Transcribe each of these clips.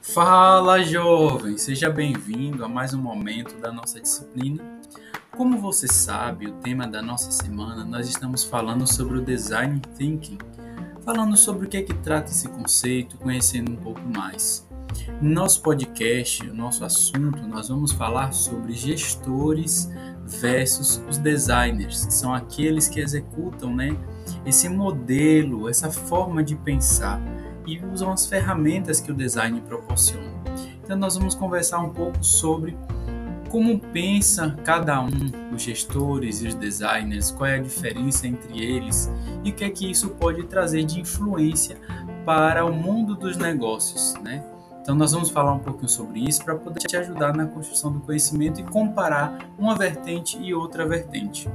Fala, jovem! Seja bem-vindo a mais um momento da nossa disciplina. Como você sabe, o tema da nossa semana nós estamos falando sobre o design thinking, falando sobre o que é que trata esse conceito, conhecendo um pouco mais. No nosso podcast, nosso assunto, nós vamos falar sobre gestores versus os designers, que são aqueles que executam, né, esse modelo, essa forma de pensar e usam as ferramentas que o design proporciona. Então nós vamos conversar um pouco sobre como pensa cada um, os gestores e os designers, qual é a diferença entre eles e o que é que isso pode trazer de influência para o mundo dos negócios, né? Então nós vamos falar um pouquinho sobre isso para poder te ajudar na construção do conhecimento e comparar uma vertente e outra vertente.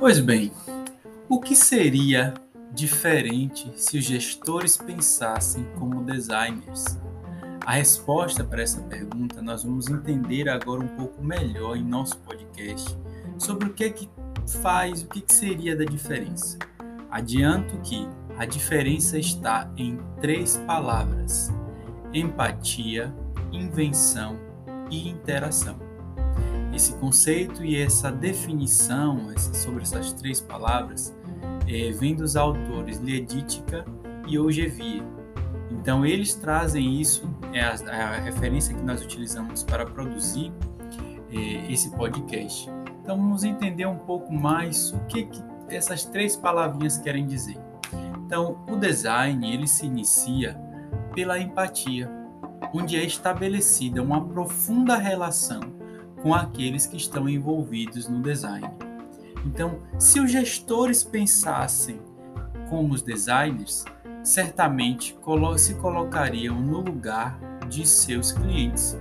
Pois bem, o que seria diferente se os gestores pensassem como designers? A resposta para essa pergunta nós vamos entender agora um pouco melhor em nosso podcast sobre o que é que faz, o que, que seria da diferença. Adianto que a diferença está em três palavras: empatia, invenção e interação. Esse conceito e essa definição essa, sobre essas três palavras é, vem dos autores Lieditica e Ogevie. Então, eles trazem isso, é a, a, referência que nós utilizamos para produzir é, esse podcast. Então, vamos entender um pouco mais o que, que essas três palavrinhas querem dizer. Então, o design ele se inicia pela empatia, onde é estabelecida uma profunda relação com aqueles que estão envolvidos no design. Então, se os gestores pensassem como os designers, certamente se colocariam no lugar de seus clientes.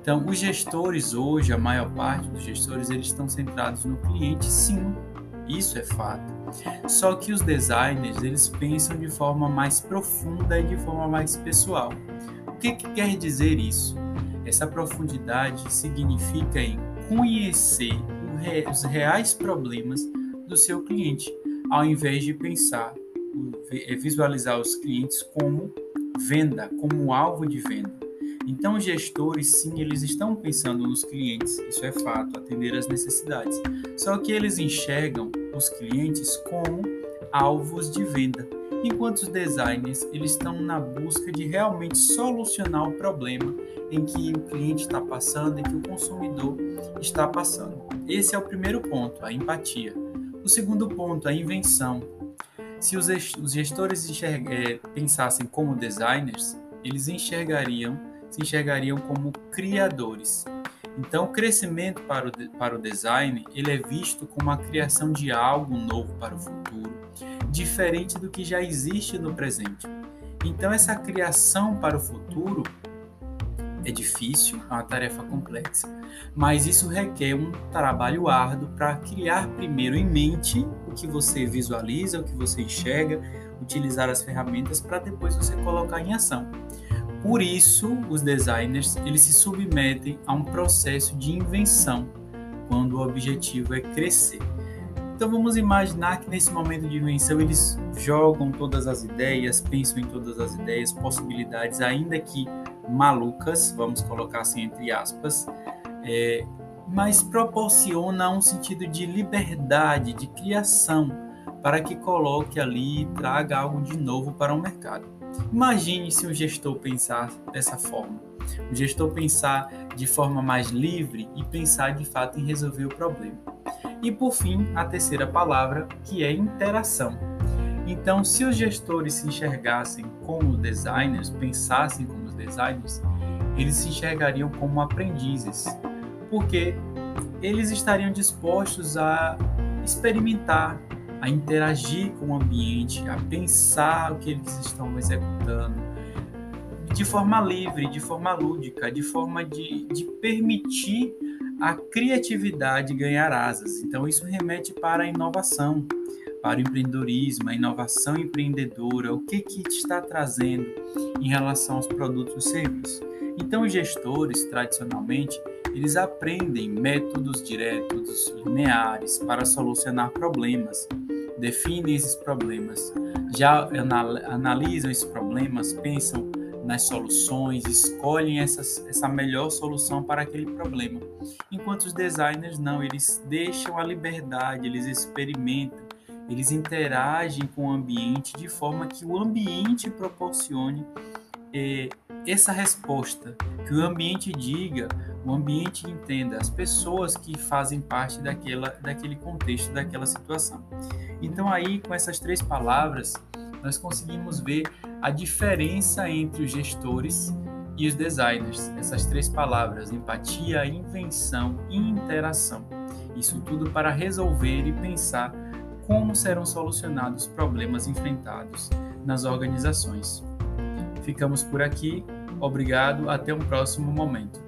Então, os gestores hoje, a maior parte dos gestores, eles estão centrados no cliente, sim, isso é fato. Só que os designers, eles pensam de forma mais profunda e de forma mais pessoal. O que, que quer dizer isso? Essa profundidade significa em conhecer os reais problemas do seu cliente, ao invés de pensar, visualizar os clientes como venda, como alvo de venda. Então, gestores, sim, eles estão pensando nos clientes, isso é fato, atender às necessidades. Só que eles enxergam os clientes como alvos de venda, enquanto os designers eles estão na busca de realmente solucionar o problema em que o cliente está passando, em que o consumidor está passando. Esse é o primeiro ponto, a empatia. O segundo ponto, a invenção. Se os gestores é, pensassem como designers, eles enxergariam, se enxergariam como criadores. Então, o crescimento para o, para o design ele é visto como a criação de algo novo para o futuro, diferente do que já existe no presente. Então, essa criação para o futuro é difícil, é uma tarefa complexa, mas isso requer um trabalho árduo para criar primeiro em mente o que você visualiza, o que você enxerga, utilizar as ferramentas para depois você colocar em ação. Por isso, os designers eles se submetem a um processo de invenção, quando o objetivo é crescer. Então vamos imaginar que nesse momento de invenção eles jogam todas as ideias, pensam em todas as ideias, possibilidades, ainda que malucas, vamos colocar assim entre aspas, é, mas proporciona um sentido de liberdade, de criação, para que coloque ali e traga algo de novo para o mercado. Imagine se um gestor pensar dessa forma. O gestor pensar de forma mais livre e pensar de fato em resolver o problema. E por fim, a terceira palavra, que é interação. Então, se os gestores se enxergassem como designers, pensassem como designers, eles se enxergariam como aprendizes, porque eles estariam dispostos a experimentar, a interagir com o ambiente, a pensar o que eles estão executando, de forma livre, de forma lúdica, de forma de, de permitir a criatividade ganhar asas. Então, isso remete para a inovação, para o empreendedorismo, a inovação empreendedora, o que que está trazendo em relação aos produtos e serviços. Então, os gestores, tradicionalmente, eles aprendem métodos diretos, lineares, para solucionar problemas, definem esses problemas, já analisam esses problemas, pensam nas soluções, escolhem essas, essa melhor solução para aquele problema. Enquanto os designers não, eles deixam a liberdade, eles experimentam, eles interagem com o ambiente de forma que o ambiente proporcione é, essa resposta, que o ambiente diga, o ambiente entenda, as pessoas que fazem parte daquela, daquele contexto, daquela situação. Então, aí, com essas três palavras, nós conseguimos ver a diferença entre os gestores e os designers. Essas três palavras: empatia, invenção e interação. Isso tudo para resolver e pensar como serão solucionados os problemas enfrentados nas organizações. Ficamos por aqui. Obrigado. Até um próximo momento.